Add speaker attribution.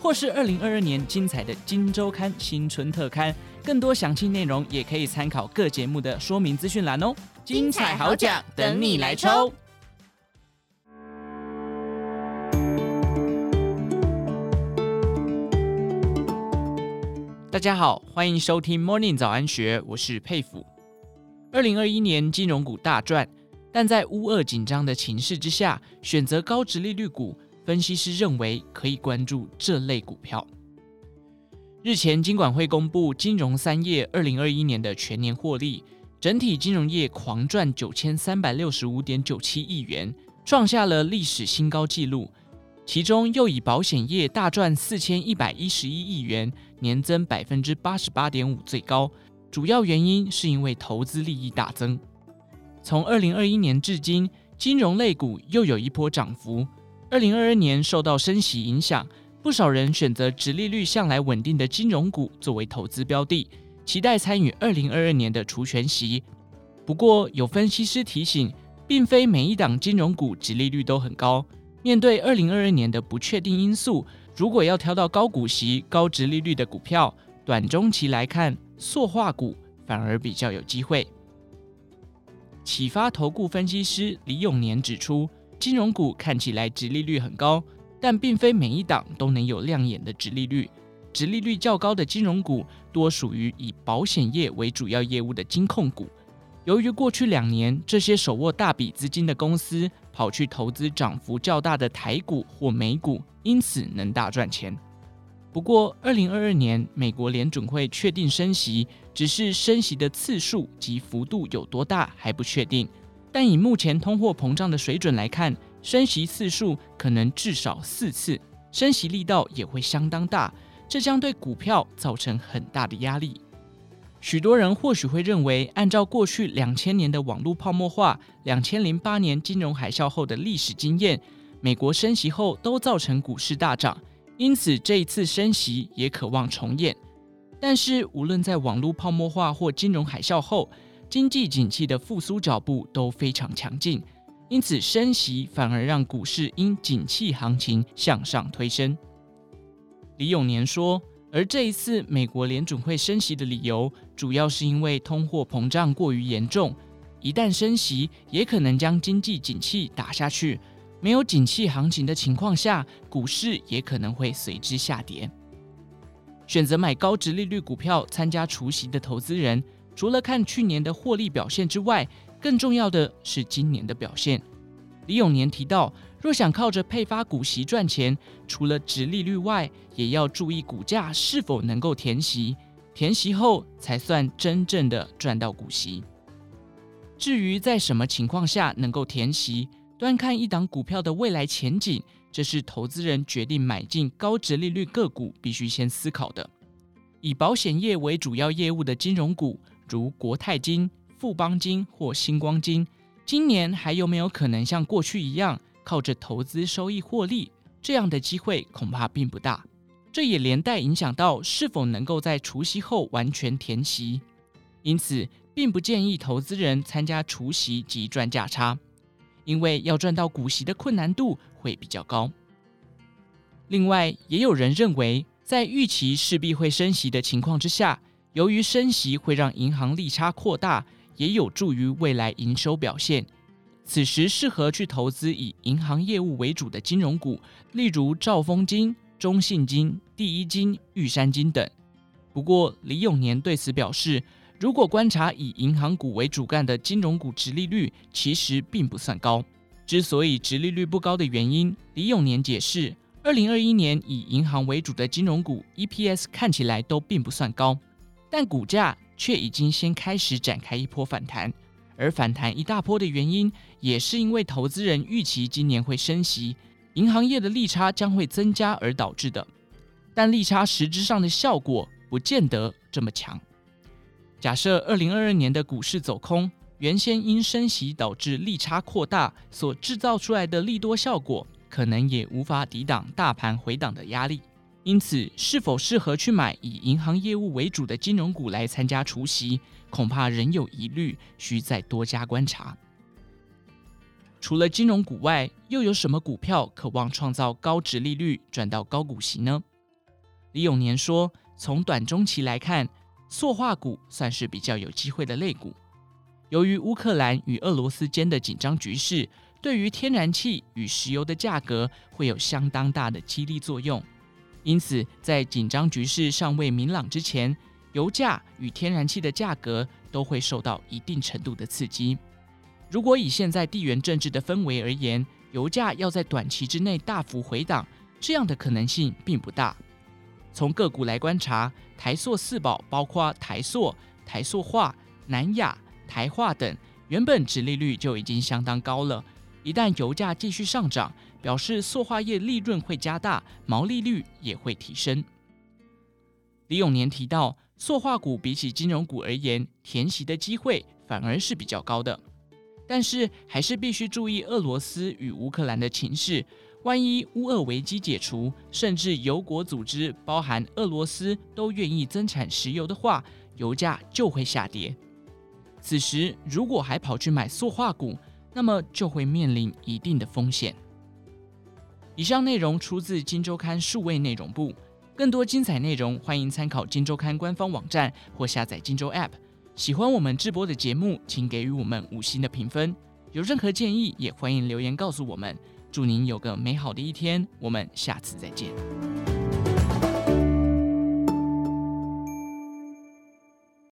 Speaker 1: 或是二零二二年精彩的《金周刊》新春特刊。更多详细内容也可以参考各节目的说明资讯栏哦。
Speaker 2: 精彩好奖等你来抽！
Speaker 1: 大家好，欢迎收听 Morning 早安学，我是佩甫。二零二一年金融股大赚，但在乌二紧张的情势之下，选择高值利率股，分析师认为可以关注这类股票。日前，金管会公布金融三业二零二一年的全年获利，整体金融业狂赚九千三百六十五点九七亿元，创下了历史新高纪录。其中又以保险业大赚四千一百一十一亿元，年增百分之八十八点五最高。主要原因是因为投资利益大增。从二零二一年至今，金融类股又有一波涨幅。二零二二年受到升息影响。不少人选择殖利率向来稳定的金融股作为投资标的，期待参与二零二二年的除权息。不过，有分析师提醒，并非每一档金融股殖利率都很高。面对二零二二年的不确定因素，如果要挑到高股息、高殖利率的股票，短中期来看，塑化股反而比较有机会。启发投顾分析师李永年指出，金融股看起来殖利率很高。但并非每一档都能有亮眼的殖利率，殖利率较高的金融股多属于以保险业为主要业务的金控股。由于过去两年这些手握大笔资金的公司跑去投资涨幅较大的台股或美股，因此能大赚钱。不过，二零二二年美国联准会确定升息，只是升息的次数及幅度有多大还不确定。但以目前通货膨胀的水准来看，升息次数可能至少四次，升息力道也会相当大，这将对股票造成很大的压力。许多人或许会认为，按照过去两千年的网络泡沫化、两千零八年金融海啸后的历史经验，美国升息后都造成股市大涨，因此这一次升息也渴望重演。但是，无论在网络泡沫化或金融海啸后，经济景气的复苏脚步都非常强劲。因此，升息反而让股市因景气行情向上推升。李永年说，而这一次美国联准会升息的理由，主要是因为通货膨胀过于严重，一旦升息，也可能将经济景气打下去。没有景气行情的情况下，股市也可能会随之下跌。选择买高殖利率股票参加除息的投资人，除了看去年的获利表现之外，更重要的是今年的表现。李永年提到，若想靠着配发股息赚钱，除了殖利率外，也要注意股价是否能够填息，填息后才算真正的赚到股息。至于在什么情况下能够填息，端看一档股票的未来前景，这是投资人决定买进高殖利率个股必须先思考的。以保险业为主要业务的金融股，如国泰金。富邦金或星光金，今年还有没有可能像过去一样靠着投资收益获利？这样的机会恐怕并不大。这也连带影响到是否能够在除夕后完全填息。因此，并不建议投资人参加除夕及赚价差，因为要赚到股息的困难度会比较高。另外，也有人认为，在预期势必会升息的情况之下，由于升息会让银行利差扩大。也有助于未来营收表现。此时适合去投资以银行业务为主的金融股，例如兆丰金、中信金、第一金、玉山金等。不过，李永年对此表示，如果观察以银行股为主干的金融股殖利率，其实并不算高。之所以殖利率不高的原因，李永年解释，二零二一年以银行为主的金融股 EPS 看起来都并不算高，但股价。却已经先开始展开一波反弹，而反弹一大波的原因，也是因为投资人预期今年会升息，银行业的利差将会增加而导致的。但利差实质上的效果不见得这么强。假设二零二二年的股市走空，原先因升息导致利差扩大所制造出来的利多效果，可能也无法抵挡大盘回档的压力。因此，是否适合去买以银行业务为主的金融股来参加除息，恐怕仍有疑虑，需再多加观察。除了金融股外，又有什么股票渴望创造高殖利率转到高股息呢？李永年说，从短中期来看，塑化股算是比较有机会的类股。由于乌克兰与俄罗斯间的紧张局势，对于天然气与石油的价格会有相当大的激励作用。因此，在紧张局势尚未明朗之前，油价与天然气的价格都会受到一定程度的刺激。如果以现在地缘政治的氛围而言，油价要在短期之内大幅回档，这样的可能性并不大。从个股来观察，台塑四宝包括台塑、台塑化、南亚、台化等，原本殖利率就已经相当高了。一旦油价继续上涨，表示塑化业利润会加大，毛利率也会提升。李永年提到，塑化股比起金融股而言，填息的机会反而是比较高的。但是还是必须注意俄罗斯与乌克兰的情势。万一乌俄危机解除，甚至油国组织包含俄罗斯都愿意增产石油的话，油价就会下跌。此时如果还跑去买塑化股，那么就会面临一定的风险。以上内容出自《金周刊》数位内容部，更多精彩内容欢迎参考《金周刊》官方网站或下载《金周 App》。喜欢我们直播的节目，请给予我们五星的评分。有任何建议，也欢迎留言告诉我们。祝您有个美好的一天，我们下次再见。